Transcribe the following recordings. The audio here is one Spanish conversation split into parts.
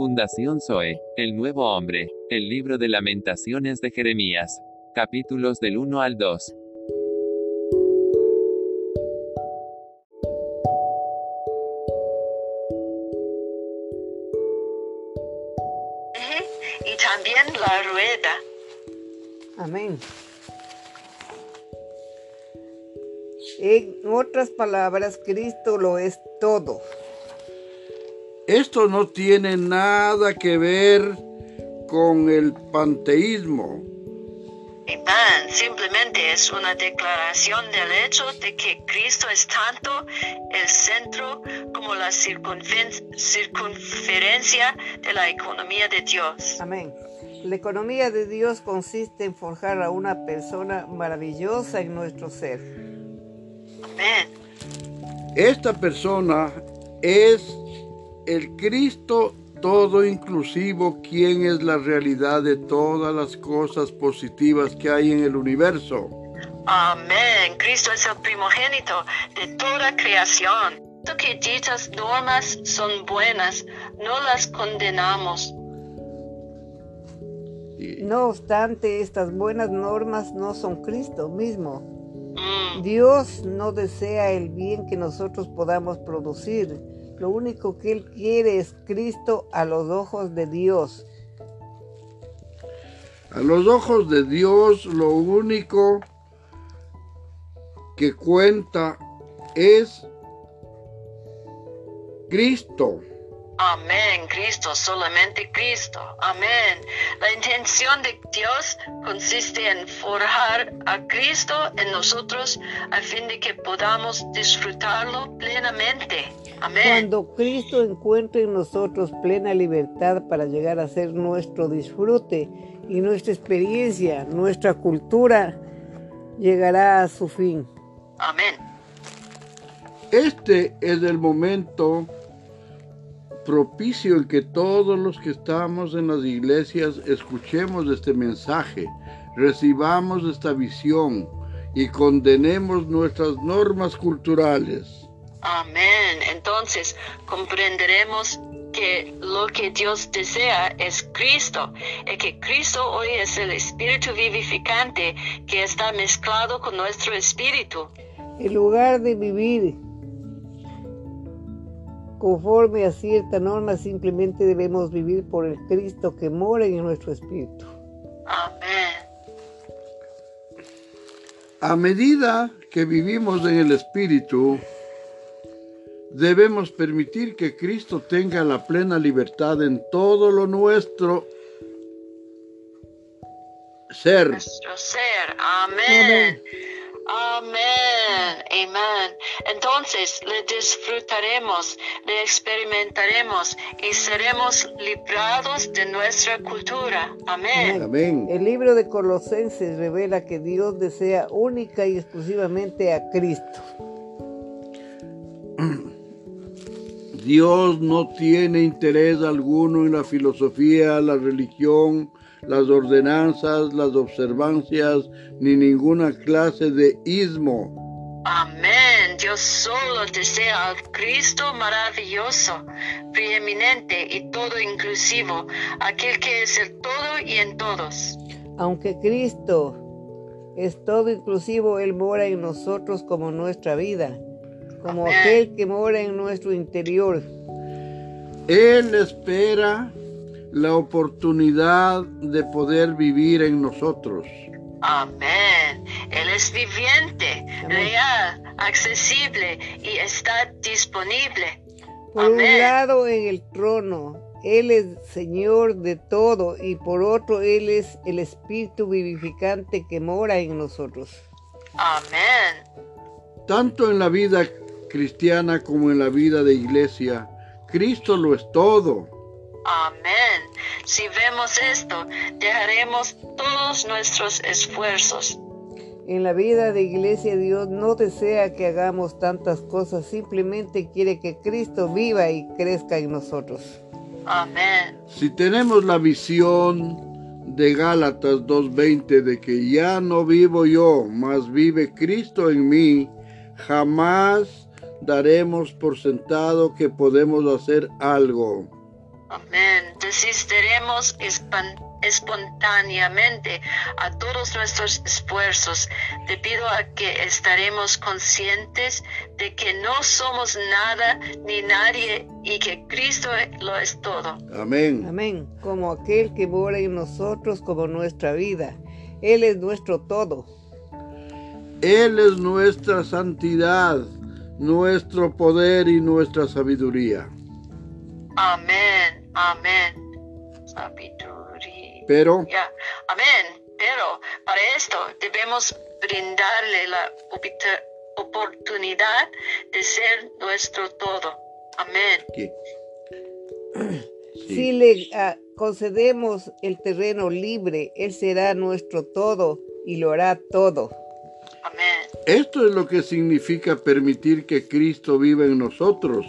Fundación Zoe, El Nuevo Hombre, el libro de lamentaciones de Jeremías. Capítulos del 1 al 2. y también la rueda. Amén. En otras palabras, Cristo lo es todo. Esto no tiene nada que ver con el panteísmo. Simplemente es una declaración del hecho de que Cristo es tanto el centro como la circunferencia de la economía de Dios. Amén. La economía de Dios consiste en forjar a una persona maravillosa en nuestro ser. Amén. Esta persona es el Cristo todo inclusivo, quien es la realidad de todas las cosas positivas que hay en el universo. Amén. Cristo es el primogénito de toda creación. Que dichas normas son buenas, no las condenamos. No obstante, estas buenas normas no son Cristo mismo. Mm, Dios no desea el bien que nosotros podamos producir. Lo único que Él quiere es Cristo a los ojos de Dios. A los ojos de Dios lo único que cuenta es Cristo. Amén, Cristo, solamente Cristo. Amén. La intención de Dios consiste en forjar a Cristo en nosotros a fin de que podamos disfrutarlo plenamente. Amén. Cuando Cristo encuentre en nosotros plena libertad para llegar a ser nuestro disfrute y nuestra experiencia, nuestra cultura llegará a su fin. Amén. Este es el momento propicio en que todos los que estamos en las iglesias escuchemos este mensaje, recibamos esta visión y condenemos nuestras normas culturales. Amén. Entonces comprenderemos que lo que Dios desea es Cristo y que Cristo hoy es el espíritu vivificante que está mezclado con nuestro espíritu. En lugar de vivir conforme a cierta norma, simplemente debemos vivir por el Cristo que mora en nuestro espíritu. Amén. A medida que vivimos en el Espíritu, debemos permitir que Cristo tenga la plena libertad en todo lo nuestro ser. Nuestro ser. Amén. Amén. Amén. Entonces le disfrutaremos, le experimentaremos y seremos librados de nuestra cultura. Amén. Amén. El libro de Colosenses revela que Dios desea única y exclusivamente a Cristo. Dios no tiene interés alguno en la filosofía, la religión, las ordenanzas, las observancias, ni ninguna clase de ismo. Amén. Dios solo desea al Cristo maravilloso, preeminente y todo inclusivo, aquel que es el todo y en todos. Aunque Cristo es todo inclusivo, Él mora en nosotros como nuestra vida, como Amén. aquel que mora en nuestro interior. Él espera la oportunidad de poder vivir en nosotros. Amén. Él es viviente, real, accesible y está disponible. Por un Amén. lado en el trono, Él es Señor de todo y por otro Él es el Espíritu vivificante que mora en nosotros. Amén. Tanto en la vida cristiana como en la vida de iglesia, Cristo lo es todo. Amén. Si vemos esto, dejaremos todos nuestros esfuerzos. En la vida de iglesia Dios no desea que hagamos tantas cosas, simplemente quiere que Cristo viva y crezca en nosotros. Amén. Si tenemos la visión de Gálatas 2.20 de que ya no vivo yo, mas vive Cristo en mí, jamás daremos por sentado que podemos hacer algo. Amén. resistiremos espan- espontáneamente a todos nuestros esfuerzos debido a que estaremos conscientes de que no somos nada ni nadie y que Cristo lo es todo. Amén. Amén. Como aquel que mora en nosotros como nuestra vida. Él es nuestro todo. Él es nuestra santidad, nuestro poder y nuestra sabiduría. Amén, amén. Sabiduría. Pero amén. Pero para esto debemos brindarle la oportunidad de ser nuestro todo. Amén. Si le ah, concedemos el terreno libre, Él será nuestro todo y lo hará todo. Amén. Esto es lo que significa permitir que Cristo viva en nosotros.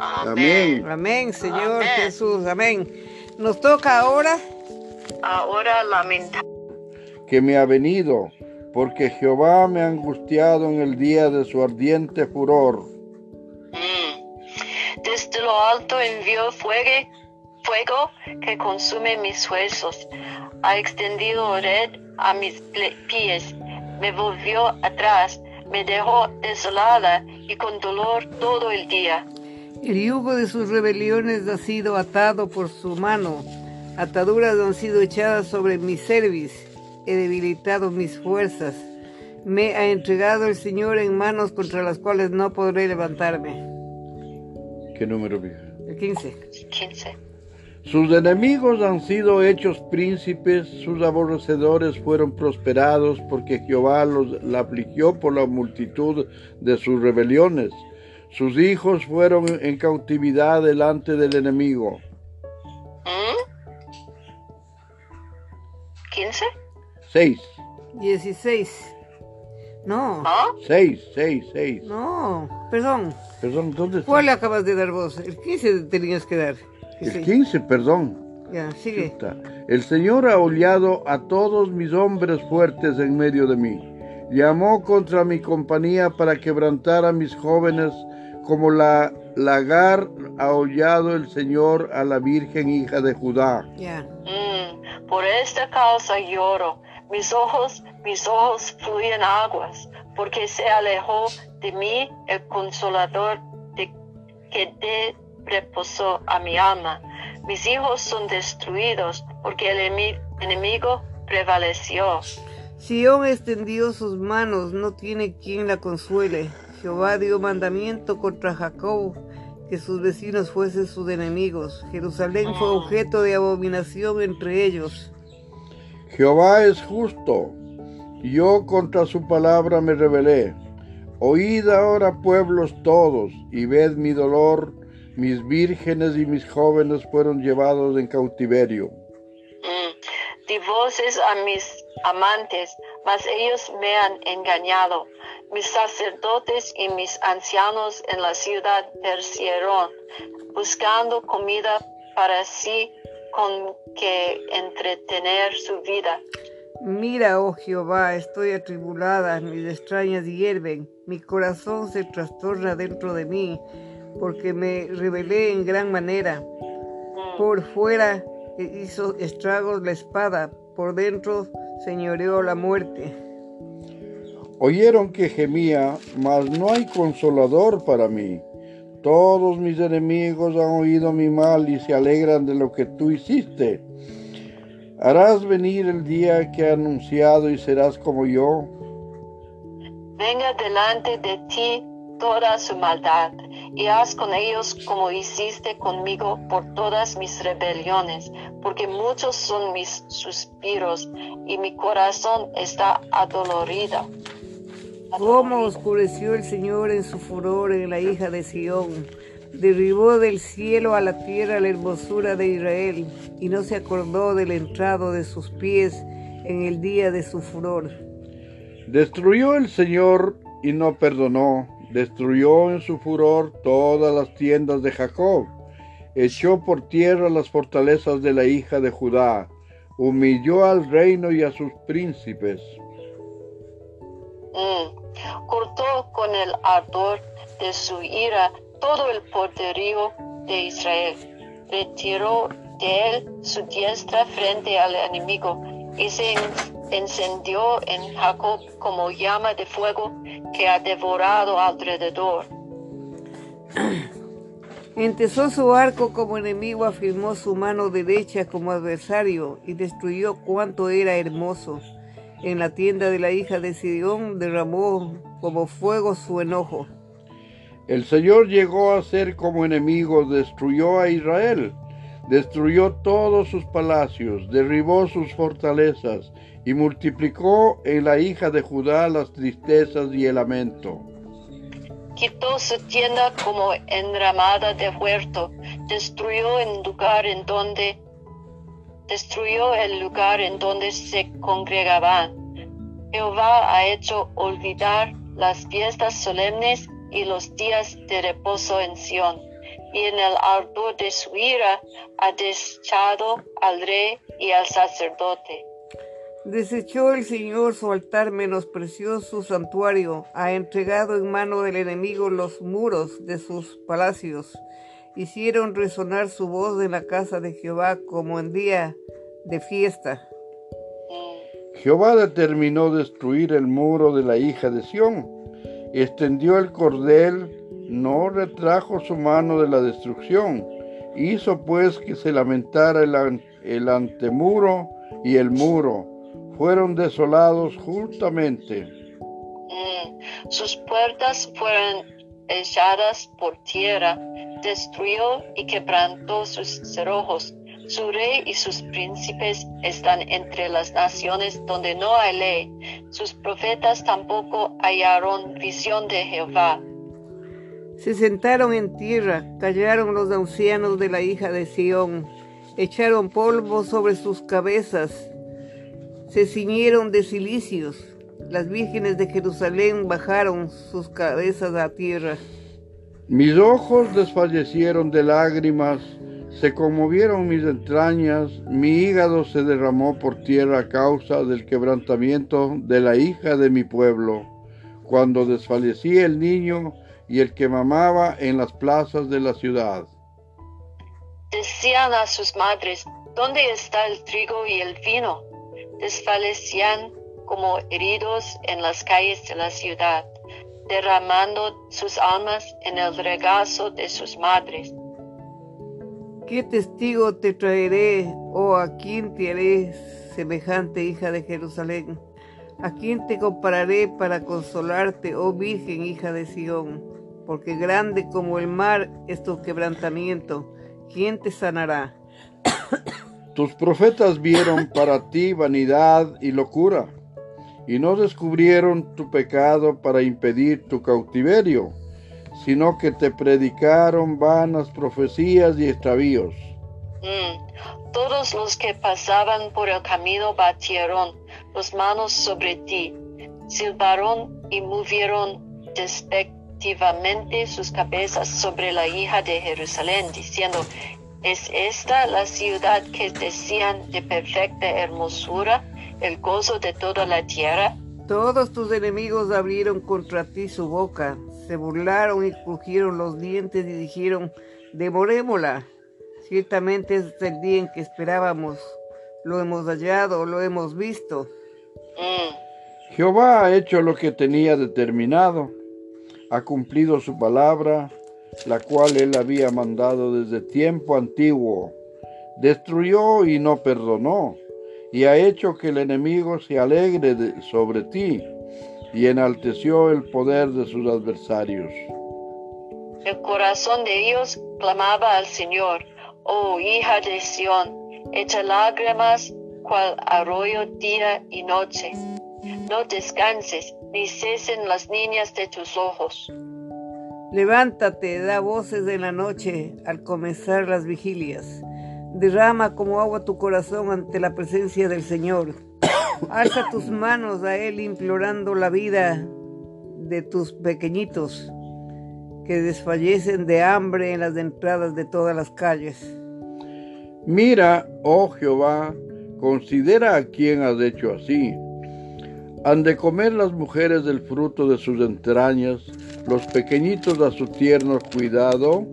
Amén. Amén, Señor Amén. Jesús. Amén. Nos toca ahora Ahora lamenta. que me ha venido, porque Jehová me ha angustiado en el día de su ardiente furor. Mm. Desde lo alto envió fuego, fuego que consume mis huesos. Ha extendido red a mis pies. Me volvió atrás. Me dejó desolada y con dolor todo el día. El yugo de sus rebeliones ha sido atado por su mano. Ataduras han sido echadas sobre mi cerviz. He debilitado mis fuerzas. Me ha entregado el Señor en manos contra las cuales no podré levantarme. ¿Qué número, vieja? El 15. 15. Sus enemigos han sido hechos príncipes, sus aborrecedores fueron prosperados, porque Jehová los la afligió por la multitud de sus rebeliones. Sus hijos fueron en cautividad delante del enemigo. ¿Mm? ¿15? Seis, 16. No, ¿Ah? seis, seis, seis. no, perdón. Perdón, ¿dónde está? ¿Cuál le acabas de dar vos? El 15 tenías que dar. El Sí. 15, perdón. Ya, sigue. Chuta. El Señor ha hollado a todos mis hombres fuertes en medio de mí. Llamó contra mi compañía para quebrantar a mis jóvenes, como la lagar ha hollado el Señor a la Virgen hija de Judá. Ya. Mm, por esta causa lloro. Mis ojos, mis ojos fluyen aguas, porque se alejó de mí el consolador de, que de reposó a mi alma. Mis hijos son destruidos, porque el emi- enemigo prevaleció. Sión extendió sus manos, no tiene quien la consuele. Jehová dio mandamiento contra Jacob, que sus vecinos fuesen sus enemigos. Jerusalén fue objeto de abominación entre ellos. Jehová es justo. Yo contra su palabra me rebelé. Oíd ahora pueblos todos y ved mi dolor. Mis vírgenes y mis jóvenes fueron llevados en cautiverio. Mm. Di voces a mis amantes, mas ellos me han engañado. Mis sacerdotes y mis ancianos en la ciudad persieron, buscando comida para sí con que entretener su vida. Mira, oh Jehová, estoy atribulada, mis extrañas hierven, mi corazón se trastorna dentro de mí, porque me rebelé en gran manera. Por fuera hizo estragos la espada, por dentro señoreó la muerte. Oyeron que gemía, mas no hay consolador para mí. Todos mis enemigos han oído mi mal y se alegran de lo que tú hiciste. Harás venir el día que he anunciado y serás como yo. Venga delante de ti toda su maldad, y haz con ellos como hiciste conmigo por todas mis rebeliones, porque muchos son mis suspiros, y mi corazón está adolorido. Cómo oscureció el Señor en su furor en la hija de Sión. Derribó del cielo a la tierra la hermosura de Israel y no se acordó del entrado de sus pies en el día de su furor. Destruyó el Señor y no perdonó. Destruyó en su furor todas las tiendas de Jacob. Echó por tierra las fortalezas de la hija de Judá. Humilló al reino y a sus príncipes. Mm. Cortó con el ardor de su ira todo el poderío de Israel. Retiró de él su diestra frente al enemigo y se encendió en Jacob como llama de fuego que ha devorado alrededor. Entesó su arco como enemigo, afirmó su mano derecha como adversario y destruyó cuanto era hermoso. En la tienda de la hija de Sidión derramó como fuego su enojo. El Señor llegó a ser como enemigo, destruyó a Israel, destruyó todos sus palacios, derribó sus fortalezas y multiplicó en la hija de Judá las tristezas y el lamento. Quitó su tienda como enramada de huerto, destruyó el lugar en donde destruyó el lugar en donde se congregaban. Jehová ha hecho olvidar las fiestas solemnes y los días de reposo en Sión, y en el ardor de su ira ha desechado al rey y al sacerdote. Desechó el Señor su altar, menospreció su santuario, ha entregado en mano del enemigo los muros de sus palacios. Hicieron resonar su voz en la casa de Jehová como en día de fiesta. Jehová determinó destruir el muro de la hija de Sión. Extendió el cordel, no retrajo su mano de la destrucción. Hizo pues que se lamentara el, el antemuro y el muro. Fueron desolados justamente. Mm, sus puertas fueron echadas por tierra. Destruyó y quebrantó sus cerrojos su rey y sus príncipes están entre las naciones donde no hay ley. Sus profetas tampoco hallaron visión de Jehová. Se sentaron en tierra, callaron los ancianos de la hija de Sión, echaron polvo sobre sus cabezas, se ciñeron de cilicios. Las vírgenes de Jerusalén bajaron sus cabezas a tierra. Mis ojos desfallecieron de lágrimas se conmovieron mis entrañas, mi hígado se derramó por tierra a causa del quebrantamiento de la hija de mi pueblo, cuando desfallecí el niño y el que mamaba en las plazas de la ciudad. Decían a sus madres, ¿dónde está el trigo y el vino? Desfallecían como heridos en las calles de la ciudad, derramando sus almas en el regazo de sus madres ¿Qué testigo te traeré, o a quién te haré semejante hija de Jerusalén? ¿A quién te compararé para consolarte, oh Virgen hija de Sión? Porque grande como el mar es tu quebrantamiento. ¿Quién te sanará? Tus profetas vieron para ti vanidad y locura, y no descubrieron tu pecado para impedir tu cautiverio sino que te predicaron vanas profecías y extravíos. Mm. Todos los que pasaban por el camino batieron las manos sobre ti, silbaron y movieron despectivamente sus cabezas sobre la hija de Jerusalén, diciendo, ¿es esta la ciudad que decían de perfecta hermosura, el gozo de toda la tierra? Todos tus enemigos abrieron contra ti su boca, se burlaron y crujieron los dientes y dijeron, devorémosla. Ciertamente es el día en que esperábamos. Lo hemos hallado, lo hemos visto. Mm. Jehová ha hecho lo que tenía determinado. Ha cumplido su palabra, la cual él había mandado desde tiempo antiguo. Destruyó y no perdonó, y ha hecho que el enemigo se alegre sobre ti y enalteció el poder de sus adversarios. El corazón de ellos clamaba al Señor, oh hija de Sión, echa lágrimas cual arroyo día y noche. No descanses, ni cesen las niñas de tus ojos. Levántate, da voces de la noche al comenzar las vigilias. Derrama como agua tu corazón ante la presencia del Señor Alza tus manos a Él implorando la vida de tus pequeñitos que desfallecen de hambre en las entradas de todas las calles. Mira, oh Jehová, considera a quien has hecho así. Han de comer las mujeres del fruto de sus entrañas, los pequeñitos a su tierno cuidado.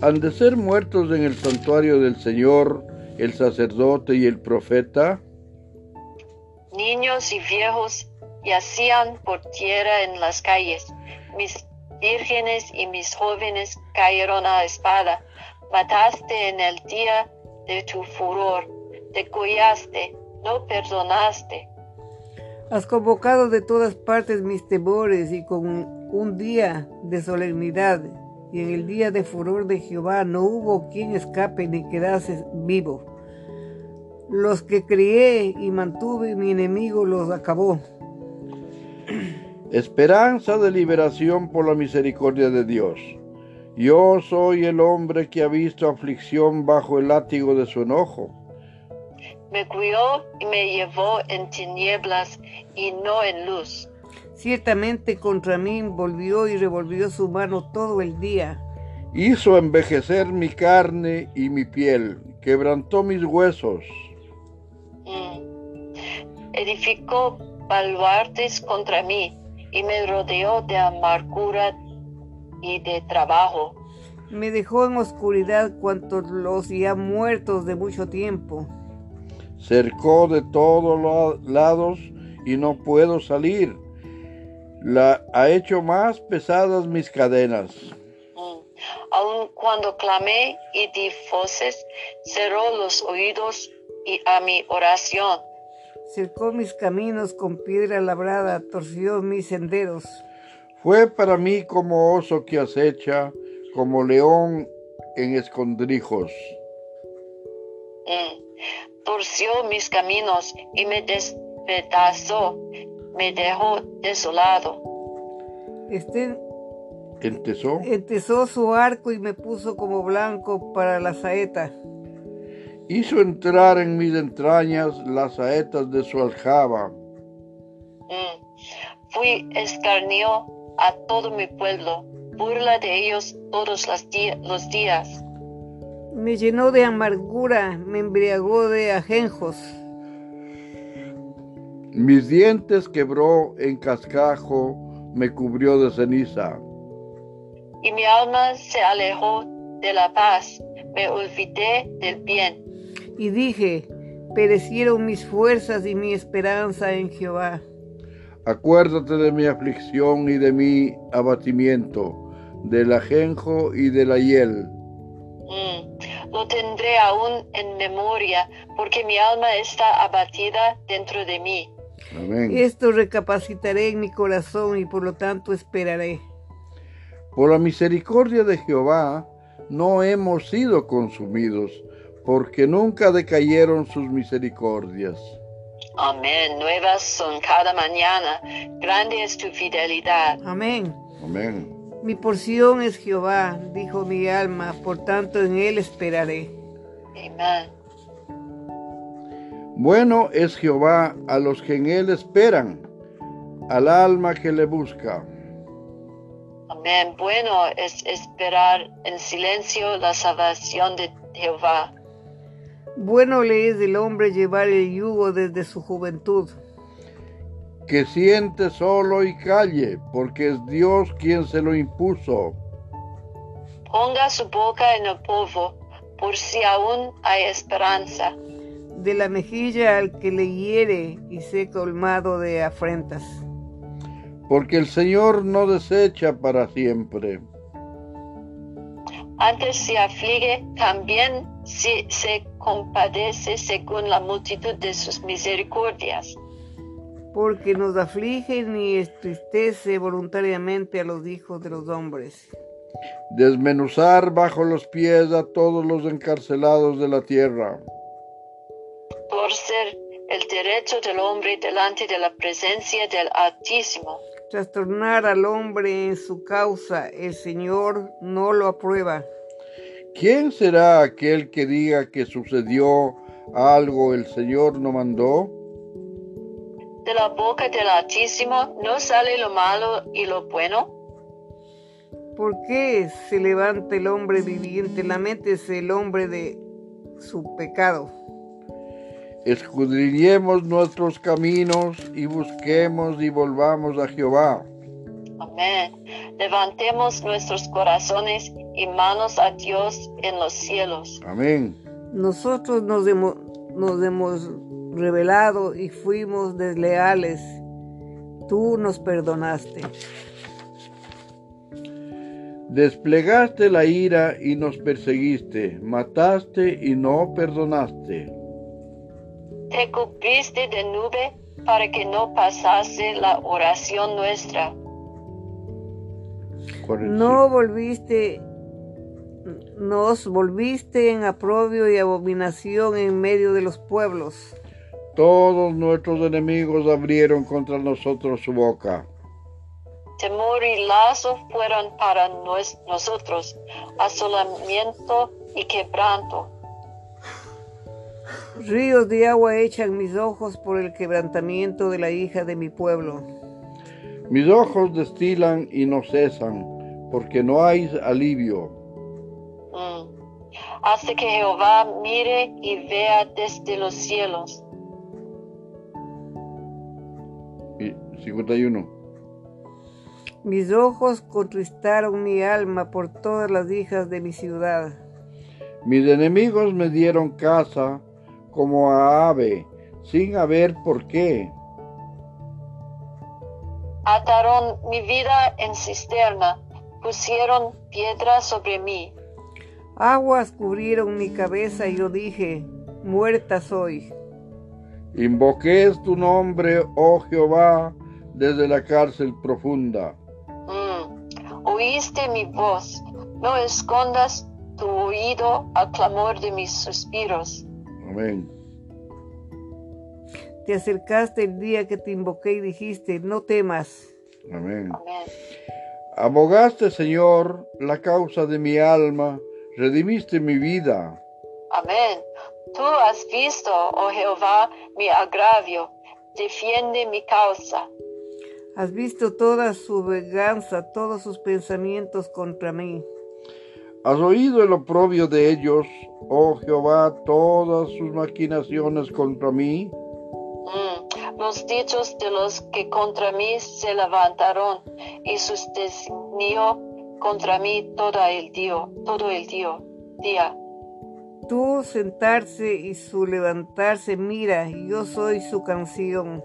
¿Han de ser muertos en el santuario del Señor el sacerdote y el profeta? Niños y viejos yacían por tierra en las calles. Mis vírgenes y mis jóvenes cayeron a espada. Mataste en el día de tu furor. Decollaste, no perdonaste. Has convocado de todas partes mis temores y con un día de solemnidad y en el día de furor de Jehová no hubo quien escape ni quedase vivo. Los que crié y mantuve mi enemigo los acabó. Esperanza de liberación por la misericordia de Dios. Yo soy el hombre que ha visto aflicción bajo el látigo de su enojo. Me cuidó y me llevó en tinieblas y no en luz. Ciertamente contra mí volvió y revolvió su mano todo el día. Hizo envejecer mi carne y mi piel, quebrantó mis huesos. Mm. Edificó baluartes contra mí y me rodeó de amargura y de trabajo. Me dejó en oscuridad cuantos los ya muertos de mucho tiempo. Cercó de todos lados y no puedo salir. La ha hecho más pesadas mis cadenas. Mm. Aun cuando clamé y di voces, cerró los oídos y a mi oración. Cercó mis caminos con piedra labrada, torció mis senderos. Fue para mí como oso que acecha, como león en escondrijos. Mm. Torció mis caminos y me despedazó, me dejó desolado. Este Entesó. entesó su arco y me puso como blanco para la saeta. Hizo entrar en mis entrañas las saetas de su aljaba. Mm. Fui escarnio a todo mi pueblo, burla de ellos todos los días. Me llenó de amargura, me embriagó de ajenjos. Mis dientes quebró en cascajo, me cubrió de ceniza. Y mi alma se alejó de la paz, me olvidé del bien. Y dije, perecieron mis fuerzas y mi esperanza en Jehová. Acuérdate de mi aflicción y de mi abatimiento, del ajenjo y de la hiel. Lo tendré aún en memoria, porque mi alma está abatida dentro de mí. Amén. Esto recapacitaré en mi corazón y por lo tanto esperaré. Por la misericordia de Jehová no hemos sido consumidos, porque nunca decayeron sus misericordias. Amén. Nuevas son cada mañana. Grande es tu fidelidad. Amén. Amén. Mi porción es Jehová, dijo mi alma, por tanto en él esperaré. Amén. Bueno es Jehová a los que en él esperan, al alma que le busca. Amén. Bueno es esperar en silencio la salvación de Jehová. Bueno le es del hombre llevar el yugo desde su juventud. Que siente solo y calle, porque es Dios quien se lo impuso. Ponga su boca en el polvo, por si aún hay esperanza. De la mejilla al que le hiere y sé colmado de afrentas. Porque el Señor no desecha para siempre. Antes se aflige, también se, se compadece según la multitud de sus misericordias. Porque nos aflige ni entristece voluntariamente a los hijos de los hombres. Desmenuzar bajo los pies a todos los encarcelados de la tierra. Por ser el derecho del hombre delante de la presencia del Altísimo. Trastornar al hombre en su causa, el Señor no lo aprueba. ¿Quién será aquel que diga que sucedió algo el Señor no mandó? De la boca del Altísimo no sale lo malo y lo bueno. ¿Por qué se levanta el hombre viviente? Lamentese el hombre de su pecado. Escudriñemos nuestros caminos y busquemos y volvamos a Jehová. Amén. Levantemos nuestros corazones y manos a Dios en los cielos. Amén. Nosotros nos hemos, nos hemos revelado y fuimos desleales. Tú nos perdonaste. Desplegaste la ira y nos perseguiste, mataste y no perdonaste. Te cubriste de nube para que no pasase la oración nuestra. No volviste, nos volviste en aprobio y abominación en medio de los pueblos. Todos nuestros enemigos abrieron contra nosotros su boca. Temor y lazo fueron para nos- nosotros asolamiento y quebranto. Ríos de agua echan mis ojos por el quebrantamiento de la hija de mi pueblo. Mis ojos destilan y no cesan, porque no hay alivio. Mm. Hasta que Jehová mire y vea desde los cielos. 51. Mis ojos contristaron mi alma por todas las hijas de mi ciudad. Mis enemigos me dieron caza como a ave, sin haber por qué. Ataron mi vida en cisterna, pusieron piedra sobre mí. Aguas cubrieron mi cabeza y yo dije, muerta soy. Invoqué tu nombre, oh Jehová, desde la cárcel profunda. Mm. Oíste mi voz, no escondas tu oído al clamor de mis suspiros. Amén. Te acercaste el día que te invoqué y dijiste, no temas. Amén. Amén. Abogaste, Señor, la causa de mi alma, redimiste mi vida. Amén. Tú has visto, oh Jehová, mi agravio, defiende mi causa. Has visto toda su venganza, todos sus pensamientos contra mí. Has oído el oprobio de ellos, oh Jehová, todas sus maquinaciones contra mí. Mm. Los dichos de los que contra mí se levantaron y sus designio contra mí todo el día, todo el día. día. Tú sentarse y su levantarse, mira, yo soy su canción.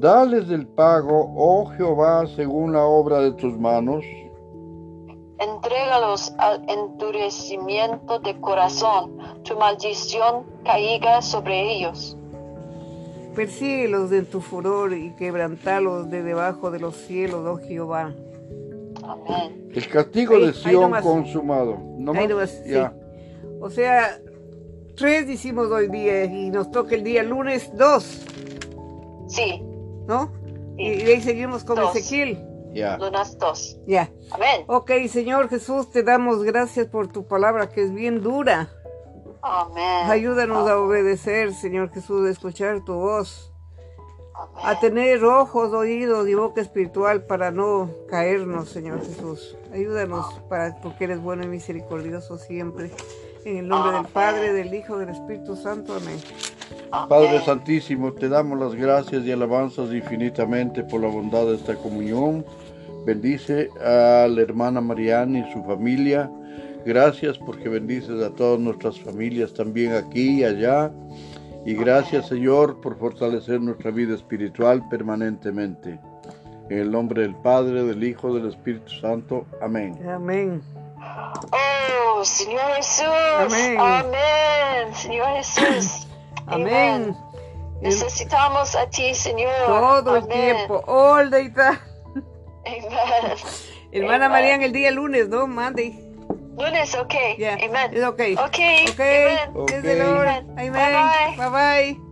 Dales del pago, oh Jehová, según la obra de tus manos. Entrégalos al endurecimiento de corazón, tu maldición caiga sobre ellos. Persíguelos en tu furor y quebrantalos de debajo de los cielos, oh Jehová. Amén. El castigo Ahí- de nomás. consumado. ¿No Ahí más? nomás, sí. Ya. O sea, tres hicimos hoy día y nos toca el día lunes dos, Sí, ¿no? Sí. Y, de ahí seguimos con Dos. Ezequiel. Ya. lunas dos. Ya. Amén. Ok, Señor Jesús, te damos gracias por tu palabra que es bien dura. Amén. Ayúdanos a obedecer, Señor Jesús, a escuchar tu voz, Amén. a tener ojos, oídos y boca espiritual para no caernos, Señor Jesús. Ayúdanos para porque eres bueno y misericordioso siempre. En el nombre del Padre, del Hijo, del Espíritu Santo. Amén. Padre. Santísimo, te damos las gracias y alabanzas infinitamente por la bondad de esta comunión. Bendice a la hermana Mariana y su familia. Gracias porque bendices a todas nuestras familias también aquí y allá. Y gracias Señor por fortalecer nuestra vida espiritual permanentemente. En el nombre del Padre, del Hijo, del Espíritu Santo. Amén. Amén. Oh, Señor Jesús. Amén. Amén. Señor Jesús. Amén. Necesitamos a ti, Señor. Todo el Amén. tiempo. All the time. Amén. Hermana Amen. María, el día lunes, ¿no? Monday. Lunes, ok. Yeah. Amen. It's okay. Okay. Okay. Amen. Okay. Amen. Amen. Bye-bye. Bye bye.